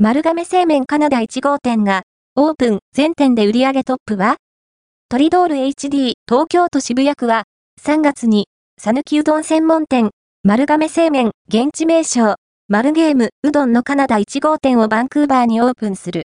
丸亀製麺カナダ1号店が、オープン全店で売り上げトップは？トリドール HD 東京都渋谷区は、3月に、さぬきうどん専門店、丸亀製麺現地名称、丸ゲームうどんのカナダ1号店をバンクーバーにオープンする。